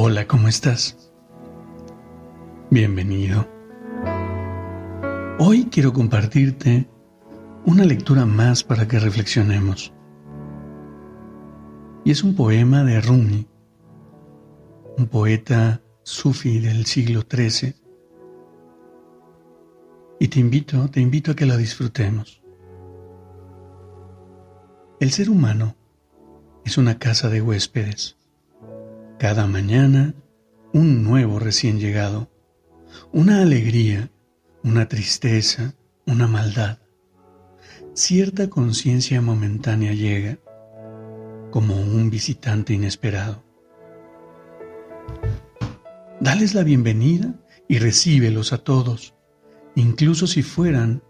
Hola, ¿cómo estás? Bienvenido. Hoy quiero compartirte una lectura más para que reflexionemos. Y es un poema de Rumi, un poeta sufi del siglo XIII. Y te invito, te invito a que la disfrutemos. El ser humano es una casa de huéspedes cada mañana un nuevo recién llegado, una alegría, una tristeza, una maldad. Cierta conciencia momentánea llega, como un visitante inesperado. Dales la bienvenida y recíbelos a todos, incluso si fueran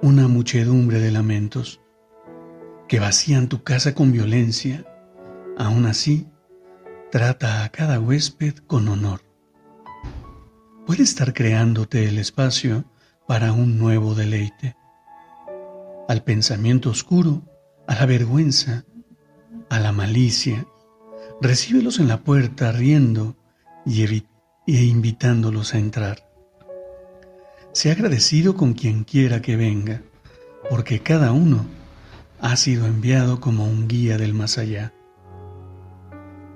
una muchedumbre de lamentos, que vacían tu casa con violencia, aún así Trata a cada huésped con honor. Puede estar creándote el espacio para un nuevo deleite. Al pensamiento oscuro, a la vergüenza, a la malicia, recíbelos en la puerta riendo y, e invitándolos a entrar. Sé agradecido con quien quiera que venga, porque cada uno ha sido enviado como un guía del más allá.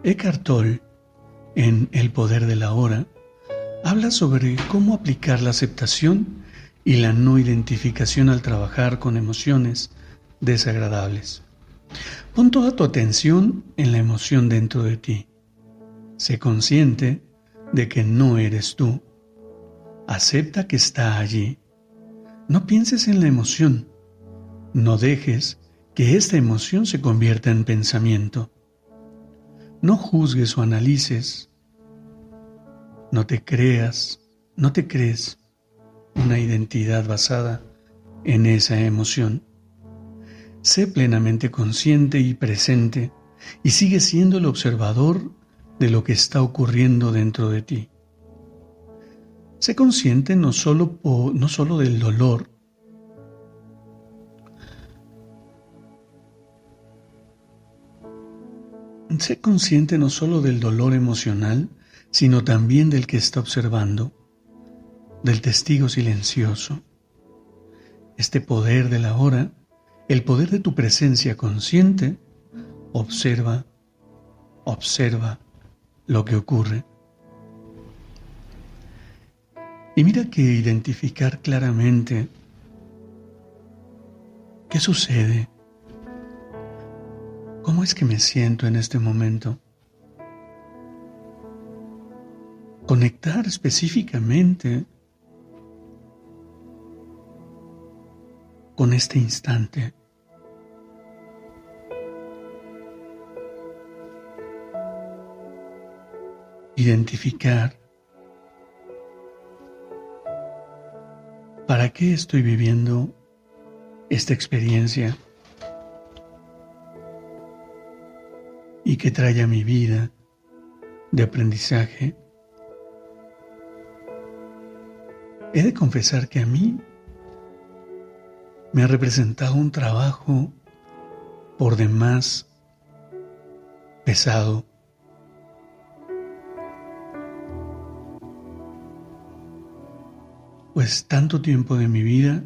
Eckhart Tolle, en El poder de la hora, habla sobre cómo aplicar la aceptación y la no identificación al trabajar con emociones desagradables. Pon toda tu atención en la emoción dentro de ti. Sé consciente de que no eres tú. Acepta que está allí. No pienses en la emoción. No dejes que esta emoción se convierta en pensamiento. No juzgues o analices. No te creas, no te crees una identidad basada en esa emoción. Sé plenamente consciente y presente y sigue siendo el observador de lo que está ocurriendo dentro de ti. Sé consciente no solo, no solo del dolor, Sé consciente no solo del dolor emocional, sino también del que está observando, del testigo silencioso. Este poder de la hora, el poder de tu presencia consciente, observa, observa lo que ocurre. Y mira que identificar claramente qué sucede ¿Cómo es que me siento en este momento? Conectar específicamente con este instante. Identificar para qué estoy viviendo esta experiencia. Y que trae a mi vida de aprendizaje, he de confesar que a mí me ha representado un trabajo por demás pesado. Pues tanto tiempo de mi vida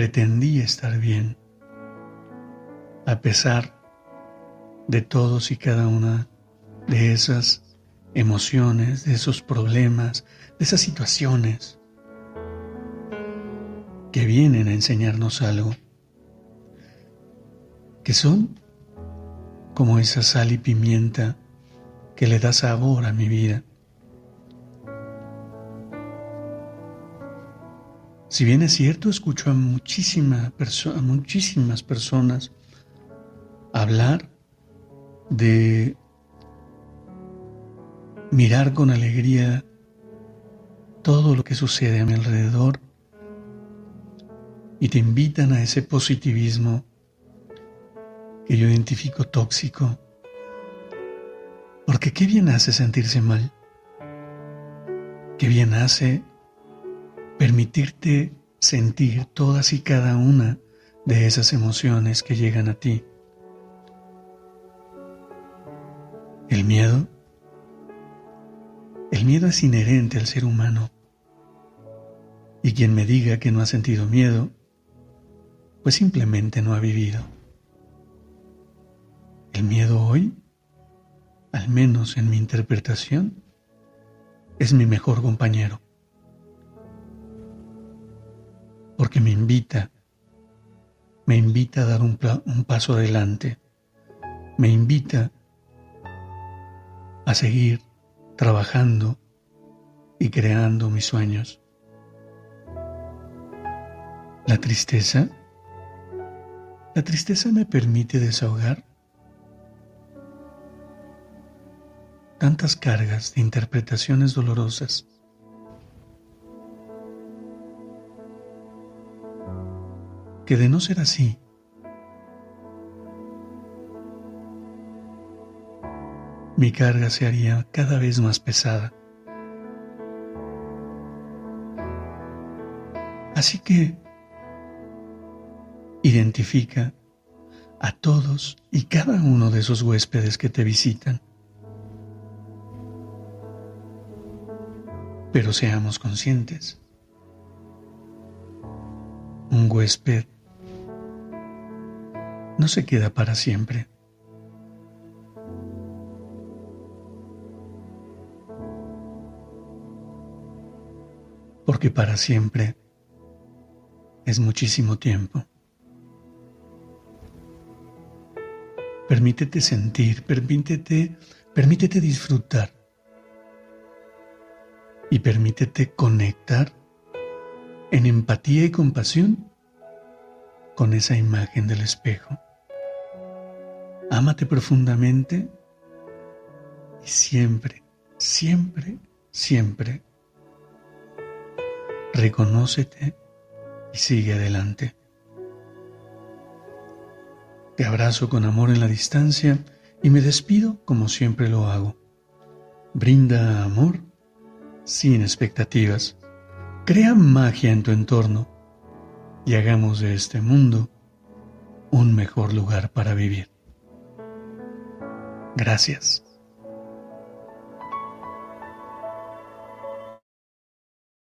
pretendí estar bien, a pesar de todos y cada una de esas emociones, de esos problemas, de esas situaciones que vienen a enseñarnos algo, que son como esa sal y pimienta que le da sabor a mi vida. Si bien es cierto, escucho a, a muchísimas personas hablar de mirar con alegría todo lo que sucede a mi alrededor y te invitan a ese positivismo que yo identifico tóxico. Porque qué bien hace sentirse mal. Qué bien hace permitirte sentir todas y cada una de esas emociones que llegan a ti. El miedo. El miedo es inherente al ser humano. Y quien me diga que no ha sentido miedo, pues simplemente no ha vivido. El miedo hoy, al menos en mi interpretación, es mi mejor compañero. Porque me invita, me invita a dar un, un paso adelante, me invita a seguir trabajando y creando mis sueños. La tristeza la tristeza me permite desahogar tantas cargas de interpretaciones dolorosas. Que de no ser así, mi carga se haría cada vez más pesada. Así que Identifica a todos y cada uno de esos huéspedes que te visitan. Pero seamos conscientes. Un huésped no se queda para siempre. Porque para siempre es muchísimo tiempo. Permítete sentir, permítete, permítete disfrutar y permítete conectar en empatía y compasión con esa imagen del espejo. Ámate profundamente y siempre, siempre, siempre reconócete y sigue adelante. Te abrazo con amor en la distancia y me despido como siempre lo hago. Brinda amor sin expectativas. Crea magia en tu entorno y hagamos de este mundo un mejor lugar para vivir. Gracias.